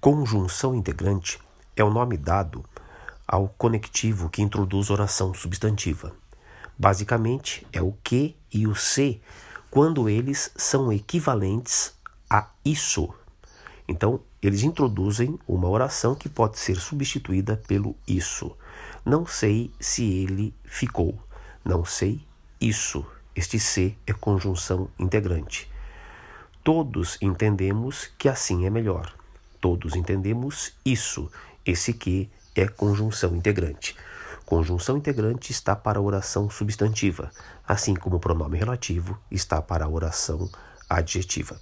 Conjunção integrante é o nome dado ao conectivo que introduz oração substantiva. Basicamente, é o que e o se quando eles são equivalentes a isso. Então, eles introduzem uma oração que pode ser substituída pelo isso. Não sei se ele ficou. Não sei isso. Este se é conjunção integrante. Todos entendemos que assim é melhor. Todos entendemos isso. Esse que é conjunção integrante. Conjunção integrante está para a oração substantiva, assim como o pronome relativo está para a oração adjetiva.